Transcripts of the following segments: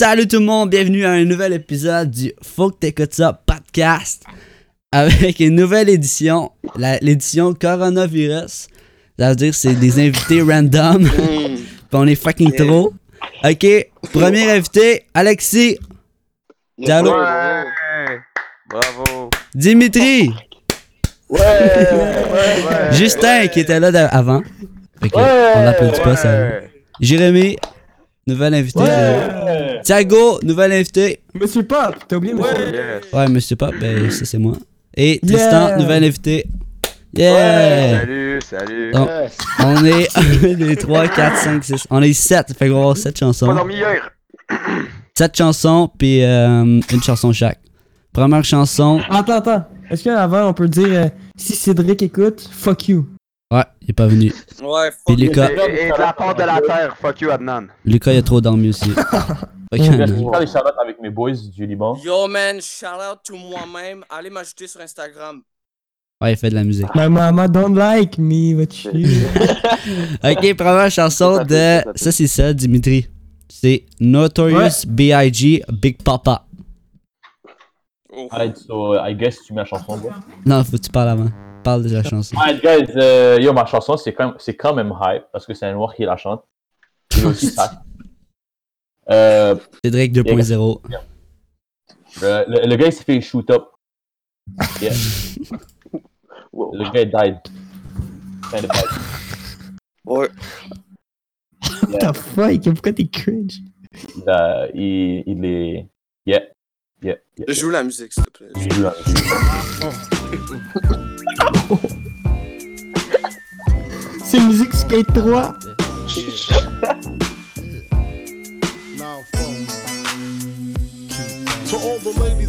Salut tout le monde, bienvenue à un nouvel épisode du Faut que t'écoutes ça podcast avec une nouvelle édition, l'édition coronavirus. Ça veut dire que c'est des invités random, puis on est fucking trop. Ok, premier invité, Alexis, Diallo, Ouais. Bravo. Dimitri, Ouais. ouais. Justin qui était là avant. Fait que on l'applaudit pas, ça? Jérémy, nouvel invité. Ouais. Thiago, nouvel invité. Monsieur Pop, t'as oublié monsieur Yes. Ouais, monsieur Pop, ben ça c'est moi. Et Yeah. Tristan, nouvel invité. Yeah! Salut, salut. Donc, on est 1, 2, 3, 4, 5, 6. On est 7, fait qu'on va avoir 7 Pas chansons. dormi hier. 7 chansons, puis euh, une chanson chaque. Première chanson. Attends, attends. Est-ce qu'avant on peut dire euh, si Cédric écoute, fuck you? Il est pas venu. Ouais, Puis fuck. Lucas, Et, et de la part de la terre, fuck you Adnan. Lucas, il a trop dormi aussi. Fait que, Ouais, Je vais faire des shout avec mes boys du Liban. Yo man, shout out to moi-même. Allez m'ajouter sur Instagram. ouais, il fait de la musique. My mama don't like me, what you. Ok, première chanson de. Ça, c'est ça, Dimitri. C'est Notorious B.I.G. Big Papa. Oh. Alright, so I guess tu mets la chanson. Bro. Non, faut que tu parles avant. Parle de la chanson. Alright, guys, euh, yo, ma chanson, c'est quand, même- c'est quand même hype parce que c'est un noir qui la chante. Il aussi ça. Euh, Cédric 2.0. le, le, le gars, il s'est fait shoot up. Yeah. Le gars, il died. Ouais. What the fuck, pourquoi t'es cringe? Il, il, il est. Yeah. Yeah. yeah. Joue la musique, s'il te plaît. Joue la musique. C'est musique Skate 3.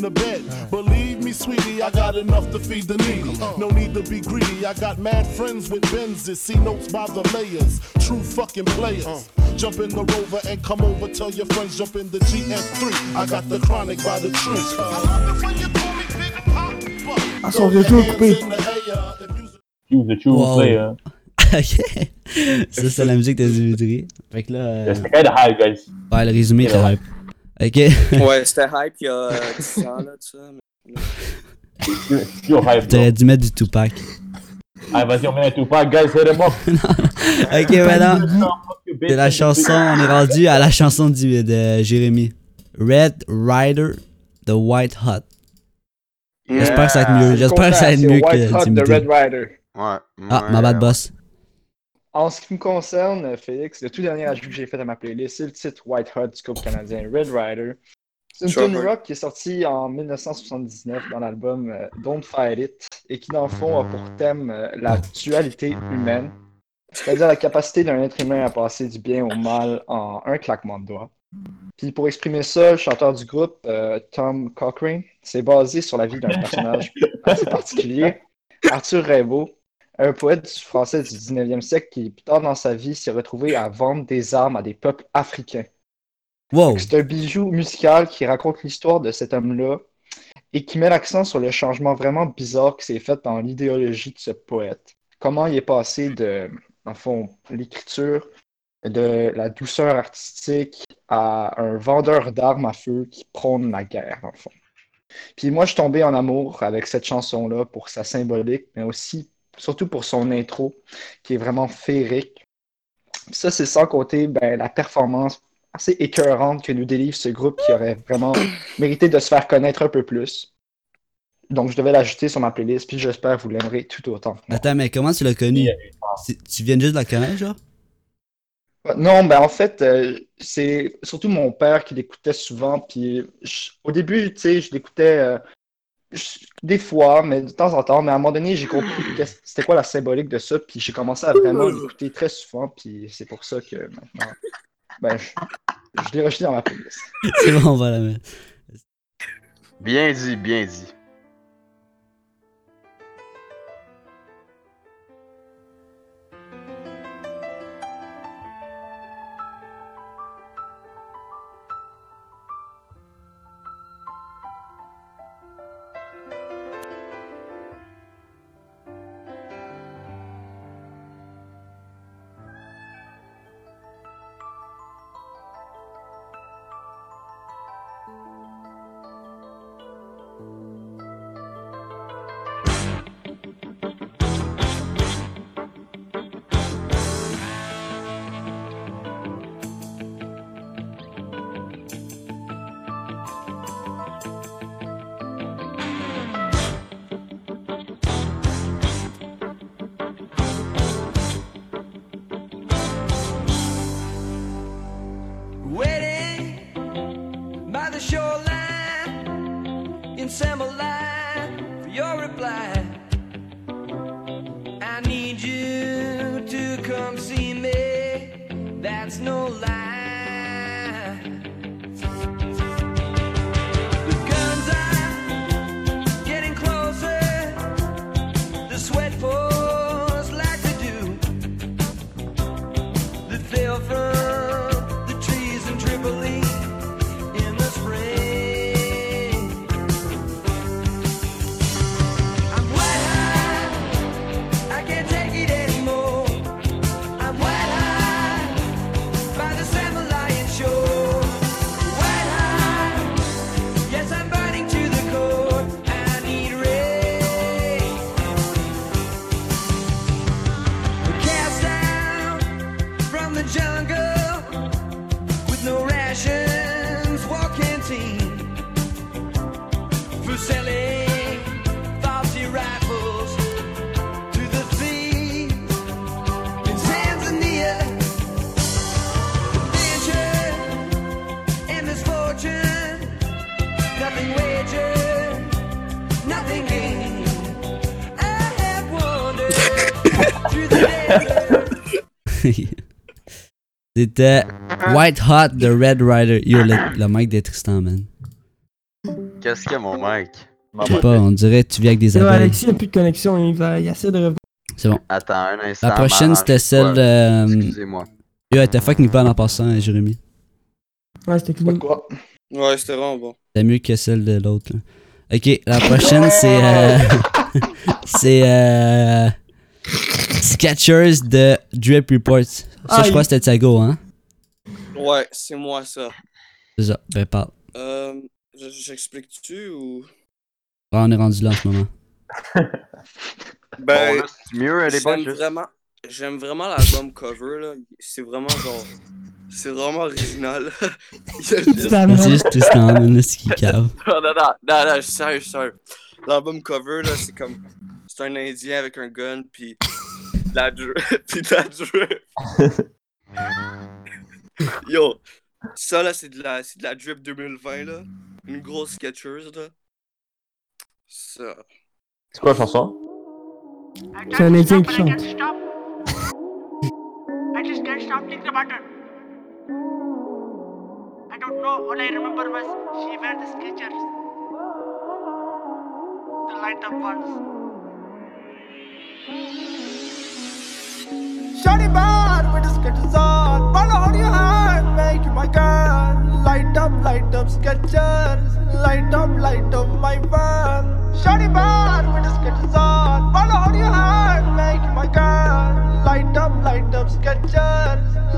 the bed. Believe me, sweetie, I got enough to feed the needy. No need to be greedy. I got mad friends with Benzes. See notes by the layers. True fucking players. Jump in the rover and come over. Tell your friends jump in the GF3. I got the chronic by the tree. I love it when you call me Big Papa. Son retour coupé. Hands in the air if you- Choose the choose Wow. play. Hein. ok. Ça, c'est la musique de Dimitri. Fait que là. euh, C'était quand même hype, guys. Ouais, le résumé était hype. Ok. Ouais, c'était hype il y a euh, 10 ans, là, tu sais. mais- Yo, hype. bro. T'aurais dû mettre du Tupac. Allez, vas-y, on met un Tupac, guys, hit him up. Ok, maintenant. C'est la chanson, on est rendu à la chanson du, de Jérémy. Red Rider The White Hot. J'espère que ça va être mieux. J'espère que ça va être mieux que. Red Rider. Ouais. Ah, ma bad boss. En ce qui me concerne, Félix, le tout dernier ajout que j'ai fait à ma playlist, c'est le titre White Hot du groupe canadien Red Rider. C'est une Sure. tune rock qui est sortie en 1979 dans l'album euh, Don't Fight It et qui, dans le fond, a pour thème euh, la dualité humaine, c'est-à-dire la capacité d'un être humain à passer du bien au mal en un claquement de doigts. Puis pour exprimer ça, le chanteur du groupe, euh, Tom Cochrane, s'est basé sur la vie d'un personnage assez particulier, Arthur Rimbaud, un poète français du 19e siècle qui, plus tard dans sa vie, s'est retrouvé à vendre des armes à des peuples africains. Wow. C'est un bijou musical qui raconte l'histoire de cet homme-là et qui met l'accent sur le changement vraiment bizarre qui s'est fait dans l'idéologie de ce poète. Comment il est passé de, en fond, l'écriture, de la douceur artistique à un vendeur d'armes à feu qui prône la guerre, en fond. Puis moi, je suis tombé en amour avec cette chanson-là pour sa symbolique, mais aussi, surtout pour son intro, qui est vraiment féerique. Ça, c'est sans compter ben, la performance assez écœurante que nous délivre ce groupe qui aurait vraiment mérité de se faire connaître un peu plus. Donc, je devais l'ajouter sur ma playlist, puis j'espère que vous l'aimerez tout autant. que moi. Attends, mais comment tu l'as connu? Tu viens juste de la connaître, genre? Non, ben en fait, euh, c'est surtout mon père qui l'écoutait souvent, puis je- au début, tu sais, je l'écoutais euh, des fois, mais de temps en temps, mais à un moment donné, j'ai compris c'était quoi la symbolique de ça, puis j'ai commencé à vraiment l'écouter très souvent, puis c'est pour ça que maintenant, ben, je, Je l'ai rejeté dans ma playlist. C'est bon, on va la mettre. Bien dit, bien dit. C'était White Hot de Red Rider. Yo, le, le mic de Tristan, man. Qu'est-ce qu'il y a, mon mec? Je sais pas, on dirait que tu vis avec des abeilles. Alexis, il a plus de connexion, il, va, il essaie de revenir. C'est bon. Attends un instant. La prochaine, c'était celle de. euh, Excusez-moi. Yo, elle était fucking bonne en passant, hein, Jérémy. Ouais, c'était cool. quoi. Ouais, c'était vraiment bon. C'était mieux que celle de l'autre. là. Ok, la prochaine, c'est. euh, c'est. Euh, Sketchers de Drip Report. Ça, Ah, je crois il- que c'était Thiago, hein? Ouais, c'est moi ça. C'est ça. Ben, parle. Euh, je- j'explique-tu ou? Ah, on est rendu là en ce moment. Ben, Bon, c'est mieux, j'aime boys? vraiment, j'aime vraiment l'album cover là. C'est vraiment genre, c'est vraiment original. C'est juste Tristan, qui cave. non, non, non, non, non, je suis sérieux, je suis sérieux. L'album cover là, c'est comme, c'est un Indien avec un gun puis la drip, puis de la drip. Yo, ça là, c'est de la, c'est de la drip 2020 là, une grosse Skechers là. Ça. C'est quoi la chanson? C'est un Indien qui chante. I just can't stop thinking about her. I don't know. All I remember was she wear the Skechers. The light up ones. Shawty bad with the sketches on. Follow on your hand, make my girl. Light up, light up sketches. Light up, light up my van. Shawty bad with the sketches on. Follow on your hand, make my girl. Light up, light up sketches.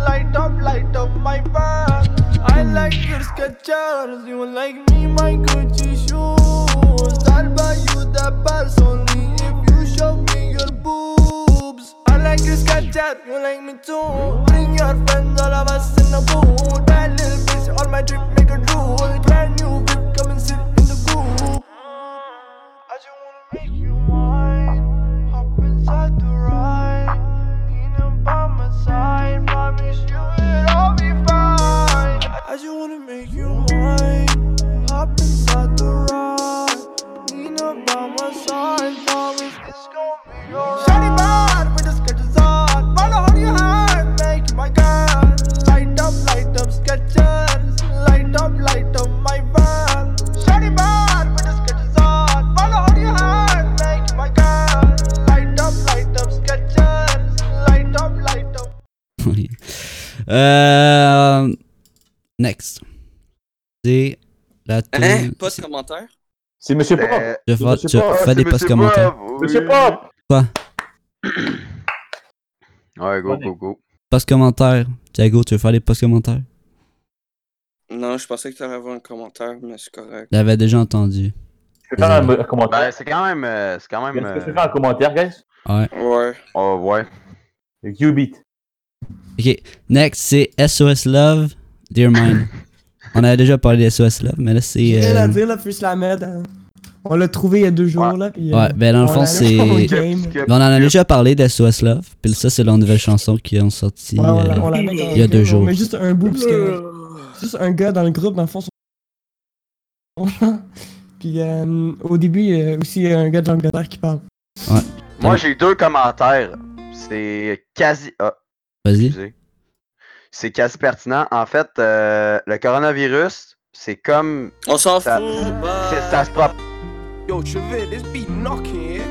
Light up, light up my van. I like your sketchers. You like me, my Gucci shoes. I'll buy you the purse only if you show me your boobs. I like your sketcher, you like me too. Bring your friends, all of us in the booth. Bad little bitch, all my drip make a drool. Pas de commentaire? C'est Monsieur Pop. Euh, Je vais Monsieur faire- tu Pop. fais des posts commentaires. Monsieur Pop. Ouais, go, go, go. Post commentaire. Thiago, tu veux faire des posts commentaires? Non, je pensais que t'allais avoir un commentaire, mais c'est correct. Je l'avais déjà entendu. Je peux faire un, un commentaire. Ben, c'est quand même. euh, c'est quand même. Est-ce que je peux faire un commentaire, guys? Ouais. Ouais. Oh, ouais. Qbeat. Ok. Next, c'est SOS Love, Dear Mine. On avait déjà parlé de SOS Love, mais là, c'est. J'ai rien euh, à dire, là, plus la mettre. hein. On l'a trouvé il y a deux jours, là. Puis, euh, Ouais, ben dans le on fond, c'est. Ben, On en a déjà parlé de SOS Love, puis ça, c'est leur nouvelle chanson qui ont sorti. Ouais, on l'a- euh, on la met dans il y a deux jours. On met juste un bout, parce que c'est juste un gars dans le groupe, dans le fond. son- Puis euh, au début, il y a aussi un gars de l'Angleterre qui parle. Moi, j'ai deux commentaires. C'est quasi. Ah, Vas-y. C'est quasi pertinent. En fait, euh, le coronavirus, c'est comme. On s'en Ça- fout. c'est- bye. Ça se prop- Yo, Travell, this beat knocking?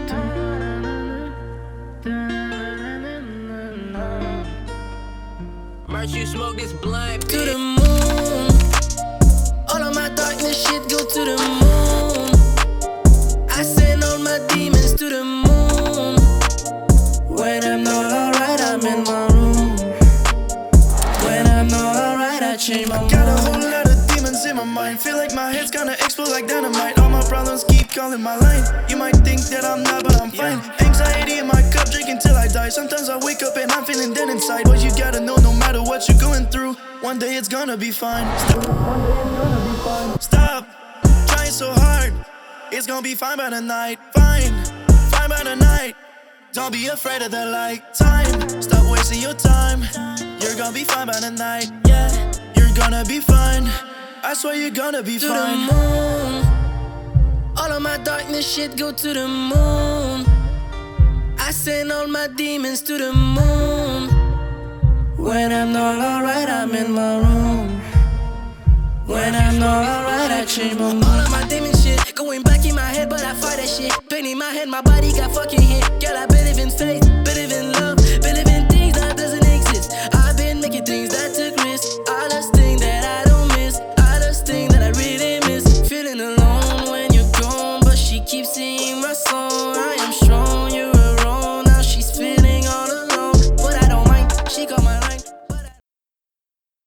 Merch, you smoke this blunt to the moon. All of my darkness shit go to the moon. Demons in my mind. Feel like my head's gonna explode like dynamite. All my problems keep calling my line. You might think that I'm not, but I'm fine. Anxiety in my cup, drinking till I die. Sometimes I wake up and I'm feeling dead inside. But you gotta know, no matter what you're going through, one day it's gonna be fine. Stop, one day it's gonna be fine. Stop trying so hard. It's gonna be fine by the night. Fine, fine by the night. Don't be afraid of the light. Time, stop wasting your time. You're gonna be fine by the night. Yeah, you're gonna be fine. I swear you're gonna be to fine. the moon. All of my darkness shit go to the moon. I send all my demons to the moon. When I'm not alright, I'm in my room. When I'm not alright, I change my mind. All of my demon shit going back in my head, but I fight that shit. Pain in my head, my body got fucking hit. Girl, I believe in faith, believe in love, believe in things that doesn't exist. I've been making things that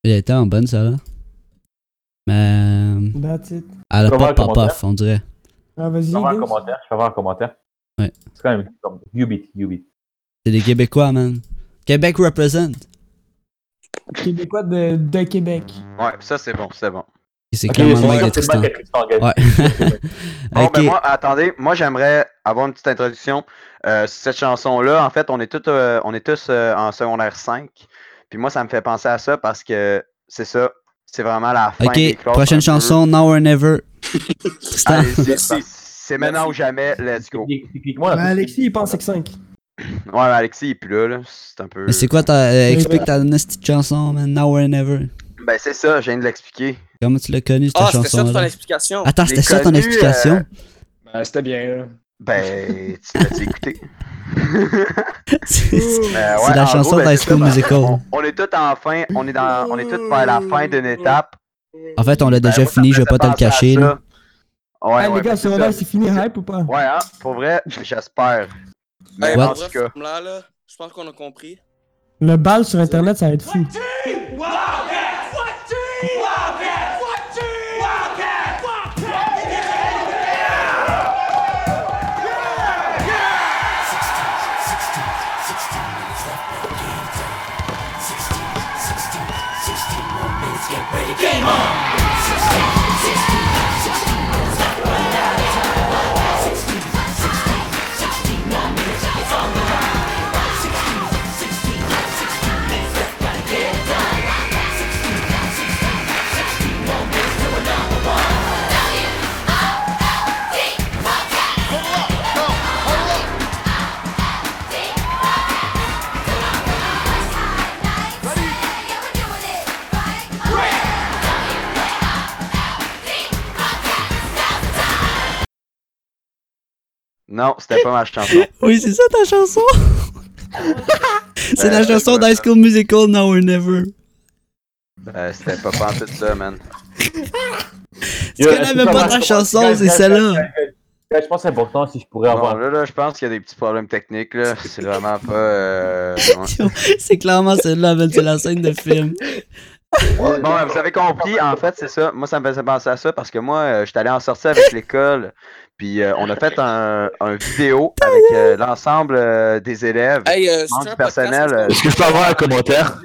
Elle était en bonne, ça, là. Mais. That's it. Elle a pas pop-off, on dirait. Ah, vas-y. Je vais faire un commentaire. Je vais faire un commentaire. Ouais. C'est quand même comme Qbeat, Qbeat. C'est des Québécois, man. Québec represent. Québécois de, de Québec. Ouais, ça, c'est bon, c'est bon. C'est Ok, clairement c'est le mec de c'est Tristan. Ouais. Bon, ok. ben moi, attendez, moi j'aimerais avoir une petite introduction. Euh, cette chanson-là, en fait, on est, tous, euh, on est tous euh, en secondaire 5. Puis moi, ça me fait penser à ça parce que c'est ça. C'est vraiment la fin. des Ok, classes prochaine chanson, Now or Never. C'est maintenant ou jamais, let's go. Ben, Alexis, il pense que 5. Ouais, mais Alexis, il est plus là, là. C'est un peu. Mais c'est quoi ta. euh, explique ta petite chanson, man? Now or Never. Ben, c'est ça, je viens de l'expliquer. Comment tu l'as connu, cette Ah, c'était ça chanson ton explication. Attends, c'était ça ton explication? euh, Ben, c'était bien, là. Ben, tu l'as écouté. C'est Euh, ouais, la chanson gros, ben, d'High c'est School ça, Musical. On, on est tous en fin, on est dans, on est tous vers la fin d'une étape. En fait, on l'a Ben, déjà fini, je vais pas te le cacher. là. Ouais, ouais, les ben, gars, c'est secondaire, ça. c'est fini, hype ou pas? Ouais, hein, pour vrai, j'espère. Mais en tout cas, là, là, je pense qu'on a compris. Le bal sur internet, ça va être fou. C'était pas ma chanson. Oui, c'est ça ta chanson? c'est la Ben, chanson d'High School Musical Now or Never. Ben, c'était pas pantoute ça, man. Tu connais même pas ta chanson, c'est celle-là. Je pense que c'est important si je pourrais avoir. Là, là, je pense qu'il y a des petits problèmes techniques, là. C'est vraiment pas. Euh... ouais. C'est clairement celle-là, man. C'est la scène de film. Bon, vous avez compris, en fait, c'est ça. Moi, ça me faisait penser à ça parce que moi, euh, j'étais allé en sortie avec l'école. Puis euh, on a fait un, un vidéo avec euh, l'ensemble euh, des élèves, Hey, euh, membres c'est du personnel. euh, Est-ce que je peux avoir un commentaire?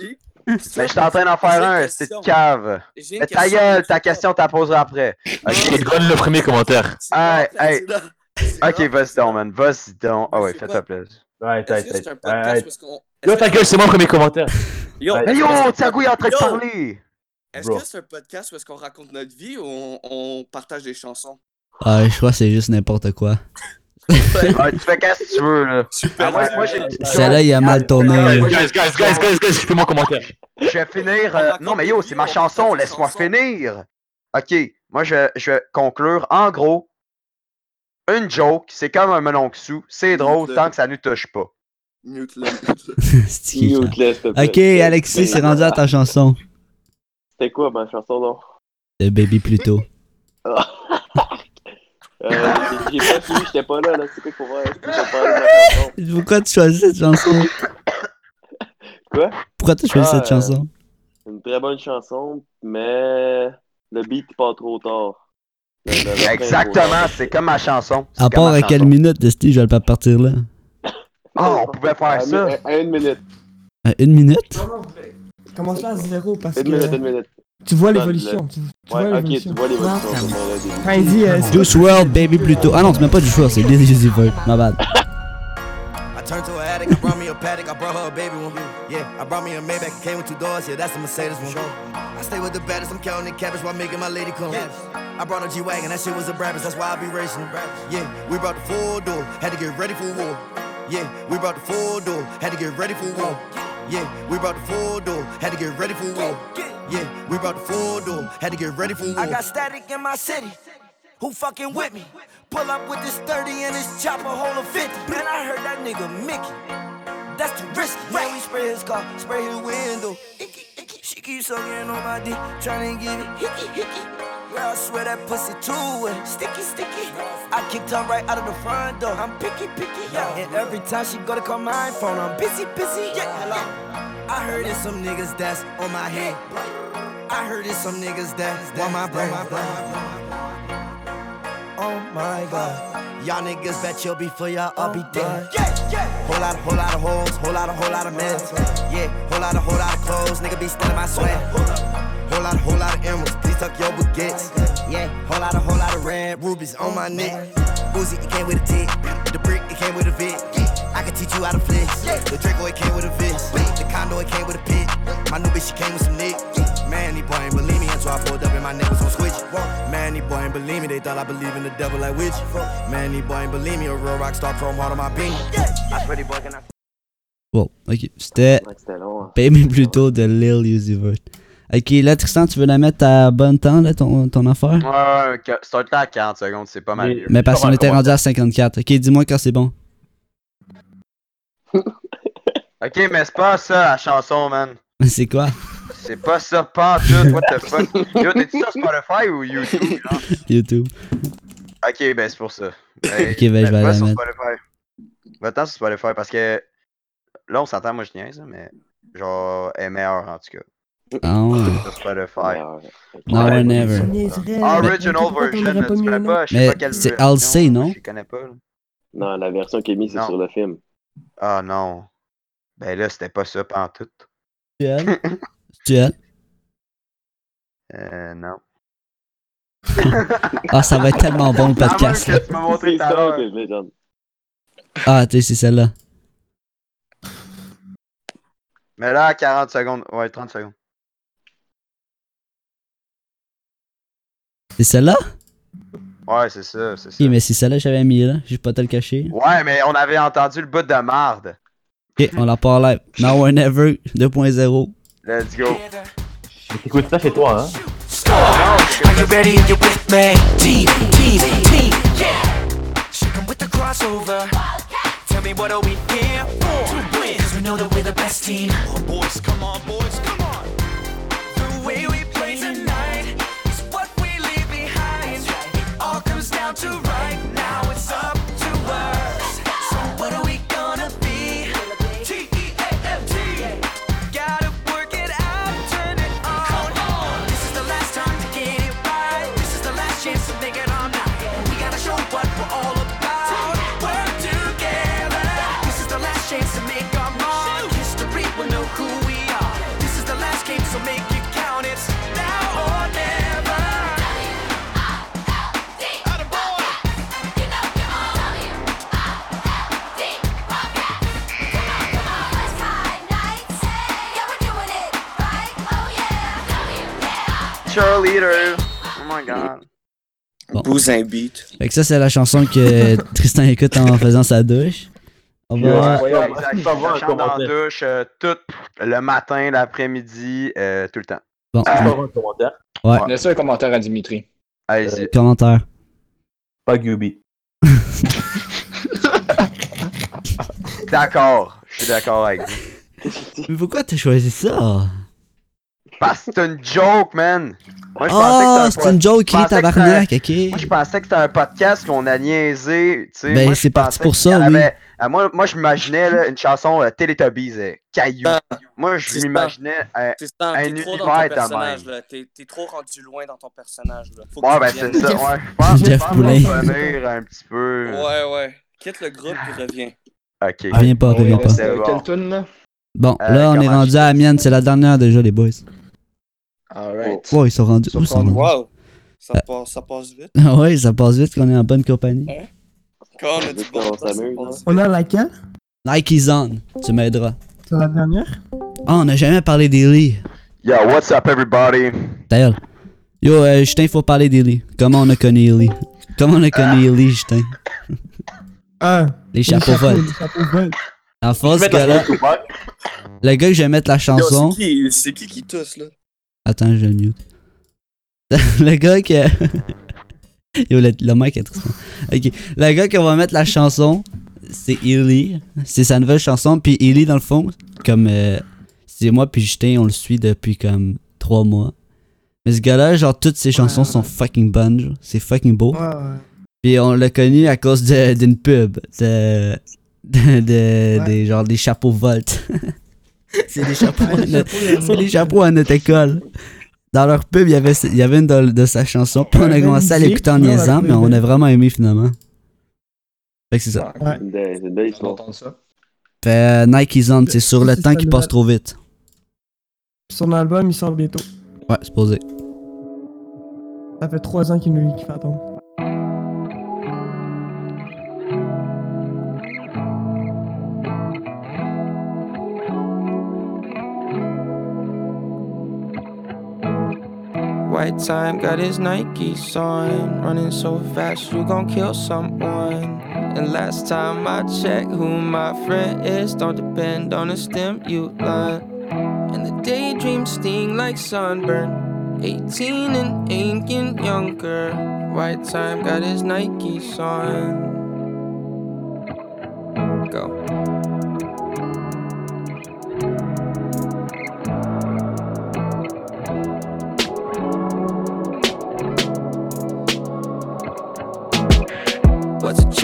Ben, j'étais en train d'en faire un, une de cave. Mais ta question. gueule, ta question, t'as poseras après. Je te donne le premier commentaire. C'est Hey, hey. c'est. C'est Ok, vas-y donc, man. Vas-y donc. Ah ouais, C'est fais-toi plaisir. Ouais, Est-ce que Yo, ta gueule, c'est mon premier commentaire. Yo. Mais yo, Thiago il est en train de parler! Est-ce que c'est un podcast où est-ce qu'on raconte notre vie ou on, on partage des chansons? Ah, je crois que c'est juste n'importe quoi. Ouais, tu fais qu'est-ce que tu veux, là. Super. Ah moi. Celle-là, il a mal tourné. Guys, guys, guys, guys, guys, je fais mon commentaire. Je vais finir. euh, Non, mais yo, c'est ma chanson, laisse-moi finir. Ok, moi, je, je vais conclure. En gros, une joke, c'est comme un melon sous. C'est drôle tant que ça ne touche pas. Mute-le, mute-le. S'il te plaît. Ok, Alexis, c'est rendu à ta chanson. C'était quoi ma chanson, non? De Baby Pluto. Euh, j'ai pas suivi, j'étais pas là, là. C'est quoi pour voir? Chanson? Pourquoi tu choisis cette chanson? Quoi? Pourquoi tu choisis Ah, cette chanson? C'est une très bonne chanson, mais le beat pas trop tard. Le- le Exactement, c'est comme ma chanson. À part à quelle minute de style, je vais pas partir là. Ah, on pouvait faire À ça. mi- À une minute. À une minute? Commence là à zéro? Parce Une minute, une que minute. tu vois l'évolution. Tu, tu Ouais, vois ok, l'évolution. tu vois l'évolution. Dit. Quand il dit euh, Juice World, Baby Pluto. Ah non, c'est même pas du choix, c'est Lil Uzi Vert. My bad. I turned to an addict, I brought me a paddock, I brought her a baby one. Yeah, I brought me a Maybach, came with two doors, yeah, that's a Mercedes one. I stay with the baddest, I'm counting the cabbage while making my lady come. I brought a G-Wagon, that shit was a Brabus, that's why I be racing. Yeah, we brought the full door, had to get ready for war. Yeah, we brought the full door, had to get ready for war. Yeah, we brought the full door, had to get ready for war. Yeah, we brought the full door, had to get ready for war. I got static in my city. Who fucking with me? Pull up with this 30 and this chopper hold a 50. Man, I heard that nigga Mickey. That's too risky. Yeah, we spray his car, spray his window. Keeps sucking on my dick, trying to get it hickey, hickey. Girl, I swear that pussy too wet. Sticky, sticky. I kicked her right out of the front door. I'm picky, picky. Yeah. And every time she go to call my phone, I'm busy, busy. Yeah. Hello. I heard it's some niggas that's on my head. I heard it's some niggas that want my brain. Oh my god. Y'all niggas bet you'll be for y'all, I'll be dead. Yeah, yeah. Whole lot, whole lot of hoes, whole lot whole lot of men. Yeah, whole lot whole lot of clothes, nigga be stealing my sweat. Whole lot, whole lot of emeralds, please tuck your baguettes. Yeah, whole lot whole lot of red rubies on my neck. Uzi, it came with a tick. The brick, it came with a vid. I can teach you how to flex. The Draco, it came with a fist. The condo, it came with a pit. My new bitch, she came with some nick. Man, he boy ain't believe me until I pulled up and my neck was on switch. Man, he boy ain't believe me, they thought I believe in the devil like witch. Man, he boy ain't believe me, a real rock star chrome heart on my beanie. I swear, he boy can I Bon, ok. C'était Ouais, long. hein. Baby Pluto de Lil Uzi Vert. Ok, là, Tristan, tu veux la mettre à bon temps, là, ton, ton affaire? Ouais, ouais, que- start là à 40 secondes, c'est pas mal Mais- parce qu'on était rendu à 54. Ok, dis-moi quand c'est bon. Ok, mais c'est pas ça la chanson, man. C'est quoi? C'est pas ça, tout, what the fuck? Yo, t'es-tu sur Spotify ou YouTube, genre? YouTube. Ok, ben c'est pour ça. Ben, Ok, ben, je vais va la sur mettre. Spotify. Va-t'en sur Spotify parce que là, on s'entend, moi je niaise, mais genre, elle est meilleure en tout cas. Ouais. Sur Spotify. Now or never. Original version, tu connais pas? Je sais Mais pas quelle c'est version, Halsey, non? Je connais pas. là. Non, la version qui est mise, c'est sur le film. Ah non. Ben là, c'était pas ça pantoute. Tu aimes? Euh, non. Ah, ça va être tellement bon le podcast, là. tu montré ça. Ah, tu sais, c'est celle-là. Mais là, à 40 secondes. Ouais, 30 secondes. C'est celle-là? Ouais, c'est ça, c'est ça. Ok, mais c'est celle-là que j'avais mis là. Je vais pas te le cacher. Ouais, mais on avait entendu le bout de marde. Ok, on la part live. Now or never 2.0. Let's go. Mais t'écoutes ça chez toi, hein Are you ready and you with me? Yeah! With the crossover. Tell me what are we here for? To win, cause we know that we're the best team. Oh, boys, come on, boys, come on. The way we play tonight is what we leave behind. It all comes down to cheerleader. Oh my god. Bon. Bousin beat. Fait que ça, c'est la chanson que Tristan écoute en faisant sa douche. On va. Ouais, Ouais, ouais, chante dans la douche euh, tout le matin, l'après-midi, euh, tout le temps. Bon, avoir un commentaire? ouais. Laissez un commentaire à Dimitri. Allez-y. Commentaire. Pas Gubi. D'accord. Je suis d'accord avec vous. Mais pourquoi t'as choisi ça? Parce que c'est une joke, man. Moi, je pensais Oh, que c'est un une joke, que tabarnak, ok? Moi, je pensais que c'était un podcast qu'on a niaisé. tu sais. Ben, c'est parti pour ça, oui. avait- euh, moi, moi, je m'imaginais là, une chanson euh, Teletubbies, euh, Caillou. Ah, moi, je m'imaginais un, Tristan, un t'es trop dans univers là. T'es t'es trop rendu loin dans ton personnage, là. Faut Ouais, ben, c'est ça. Ouais, je pense, je Jeff Poulin. revenir un petit peu. Ouais, ouais. Quitte le groupe puis reviens. Ok. Reviens pas, reviens pas. euh, bon. Quelle tune là? Bon, Euh, là, on est rendu à la mienne, c'est la dernière déjà, les boys. Alright. Ouais, ils sont rendus. Où ils sont rendus? Wow! Ça, Euh. passe, ça passe vite. Ah ouais, ça passe vite qu'on est en bonne compagnie. Quand on a du bon temps, ça s'amuse, passe On a laquelle Nike's on, tu m'aideras. C'est la dernière? Ah, on n'a jamais parlé d'Eli. Yo, what's up, everybody? D'ailleurs, yo, euh, Justin, faut parler d'Eli. Comment on a connu Eli? Comment on a connu Eli, Justin? Ah, Les chapeaux vols. Les chapeaux vols. En Je face, vais ce mettre la gars-là, chanson Tupac. le gars que je vais mettre la chanson. c'est qui, c'est qui qui tousse, là? Attends, je le mute. le gars qui. Yo, le, le mic est trop. Ok. Le gars qu'on va mettre la chanson, c'est Ely. C'est sa nouvelle chanson. Puis Ely, dans le fond, comme. euh, c'est moi, puis Justin, on le suit depuis comme trois mois. Mais ce gars-là, genre, toutes ses chansons sont fucking bonnes. C'est fucking beau. Ouais. Puis on l'a connu à cause de- d'une pub. De. de, de- des, genre, des chapeaux Volt. c'est des chapeaux. Ouais, les à chapeaux, les à notre école. Dans leur pub, il y avait, il y avait une de, de sa chanson. Puis on a commencé à l'écouter en la niaisant, mais on a vraiment aimé finalement. Fait que c'est ça. Ouais. Fait euh, Nike's on, c'est sur le temps qui passe trop vite. Son album, il sort bientôt. Ouais, c'est posé. Ça fait trois ans qu'il nous qu'il fait attendre. White time got his Nikes on. Running so fast, you gon' kill someone. And last time I checked, who my friend is, don't depend on the stimulant. And the daydream sting like sunburn. 18 and ain't getting younger. White time got his Nikes on. Go.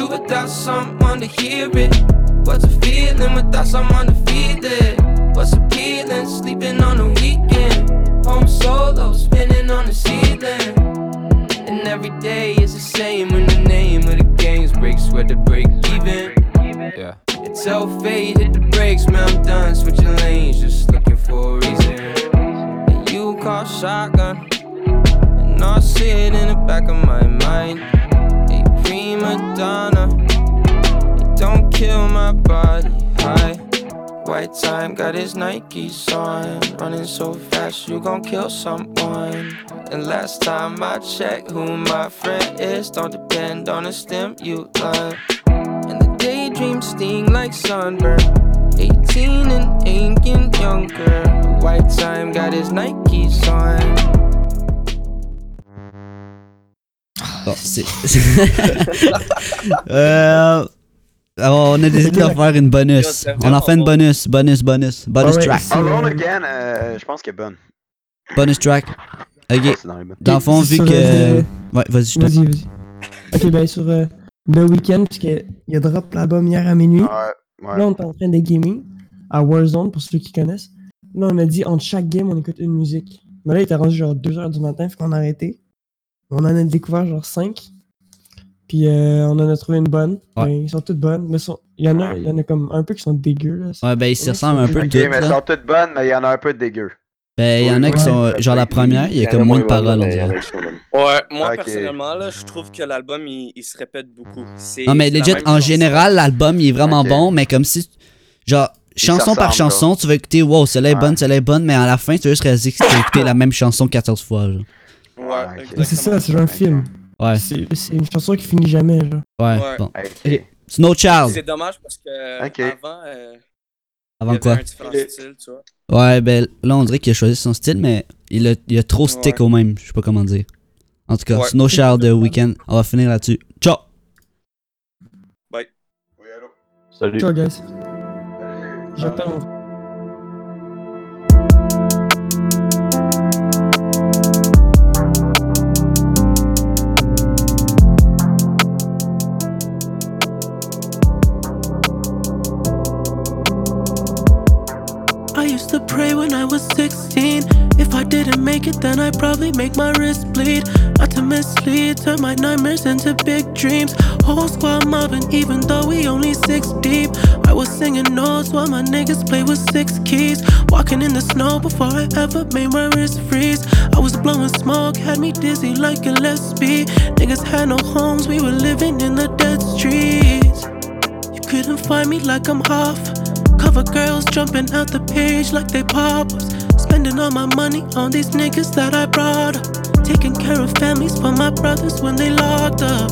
Without someone to hear it? What's a feeling without someone to feel it? What's appealing? Sleeping on the weekend. Home solo, spinning on the ceiling. And every day is the same when the name of the games breaks where the break even. Yeah. It's so fate, hit the brakes, man, I'm done switching lanes, just looking for a reason. And you call shotgun, and I'll see it in the back of my mind. Prima donna, don't kill my body high. White time got his Nikes on, running so fast you gon' kill someone. And last time I checked, who my friend is, don't depend on a stimulant. And the daydreams sting like sunburn. 18 and ain't getting younger. White time got his Nikes on. Bon, c'est. euh. alors, on a décidé de faire une bonus. On en fait une bonus, bonus, bonus. Bonus track. Alone Again, euh, je pense qu'elle est bonne. Bonus track. Ok. dans le fond, vu que. euh, Ouais, vas-y, je te. Vas-y, vas-y. Ok, ben sur euh, The Weeknd, puisqu'il a drop l'album hier à minuit. Ouais, ouais. Là, on est en train de gaming à Warzone, pour ceux qui connaissent. Là, on a dit entre chaque game, on écoute une musique. Mais là, il était rendu genre 2h du matin, fait qu'on a arrêté. On en a découvert genre 5. Puis euh, on en a trouvé une bonne. Ouais. Ben, ils sont toutes bonnes. Mais sont- il y, en a, il y en a comme un peu qui sont dégueux. Là. Ouais, ben, ils s'y ressemblent un peu Ok, toutes. mais elles sont toutes bonnes, mais il y en a un peu de dégueu. Ben, il y en a qui sont. Genre, la première, il y a comme moins de paroles, on dirait. Ouais, moi personnellement, là, je trouve que l'album il, il se répète beaucoup. Non, mais legit, en général, l'album, il est vraiment bon, mais comme si. Genre, chanson par chanson, tu vas écouter, wow, celle-là est Ouais. bonne, celle-là est bonne, mais à la fin, tu vas juste réaliser que tu as écouté la même chanson 14 fois. Genre. Ouais, Mais c'est ça, c'est genre un film. Ouais. C'est c'est une chanson qui finit jamais, genre. Ouais, Ouais. bon. Snow Child. C'est dommage parce que avant, euh, Avant il y quoi? avait un différent style, tu vois. Ouais, ben là, on dirait qu'il a choisi son style, mais il a, il a trop stick Ouais. au même. Je sais pas comment dire. En tout cas, Ouais. Snow Child de Weekend. On va finir là-dessus. Ciao! Bye. Salut. Ciao, guys. J'appelle I used to pray when I was 16. If I didn't make it, then I'd probably make my wrist bleed. Not to mislead, turn my nightmares into big dreams. Whole squad mobbing, even though we only six deep. I was singing notes while my niggas play with six keys. Walking in the snow before I ever made my wrist freeze. I was blowing smoke, had me dizzy like Gillespie. Niggas had no homes, we were living in the dead streets. You couldn't find me like I'm off. Cover girls jumping out the page like they pop ups. Spending all my money on these niggas that I brought up. Taking care of families for my brothers when they locked up.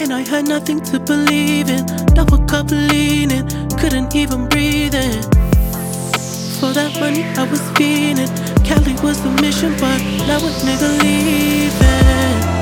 And I had nothing to believe in. Double cup leaning, couldn't even breathe in. For that money I was feeling. Cali was the mission, but now a nigga. Leaving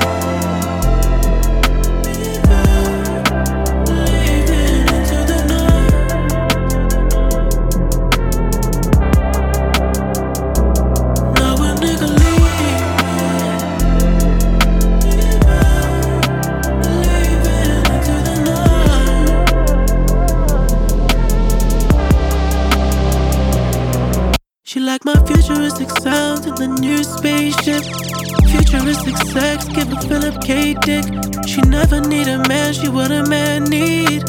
sex, give a Philip K dick. She never need a man, she what a man need.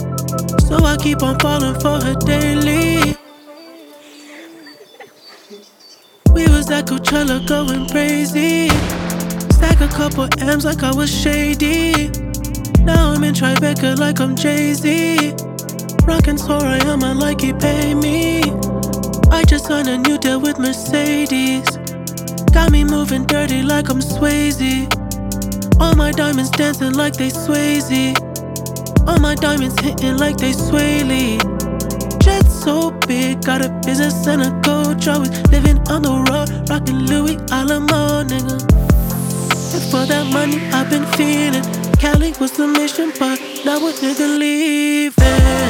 So I keep on falling for her daily. We was at Coachella going crazy. Stack a couple M's like I was shady. Now I'm in Tribeca like I'm Jay Z. Rockin' Sorayama like he pay me. I just signed a new deal with Mercedes. Got me moving dirty like I'm Swayze. All my diamonds dancing like they Swayze. All my diamonds hitting like they Sway Lee. Jet so big, got a business and a coach. Always living on the road, rocking Louis Alamo, nigga. And for that money, I've been feeling. Cali was the mission, but now a nigga leaving.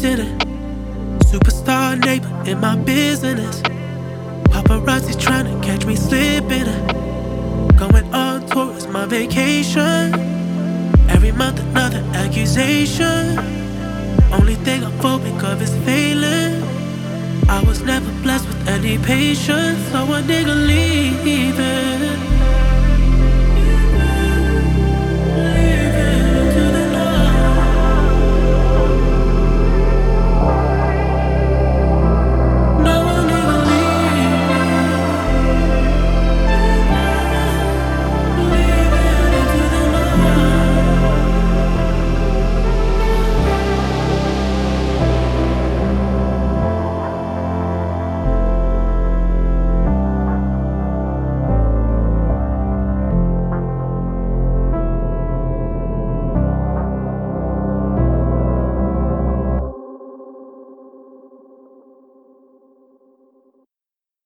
Superstar neighbor in my business. Paparazzi trying to catch me slipping. Going on tour is my vacation. Every month another accusation. Only thing I'm phobic of is failing. I was never blessed with any patience, so a nigga leaving.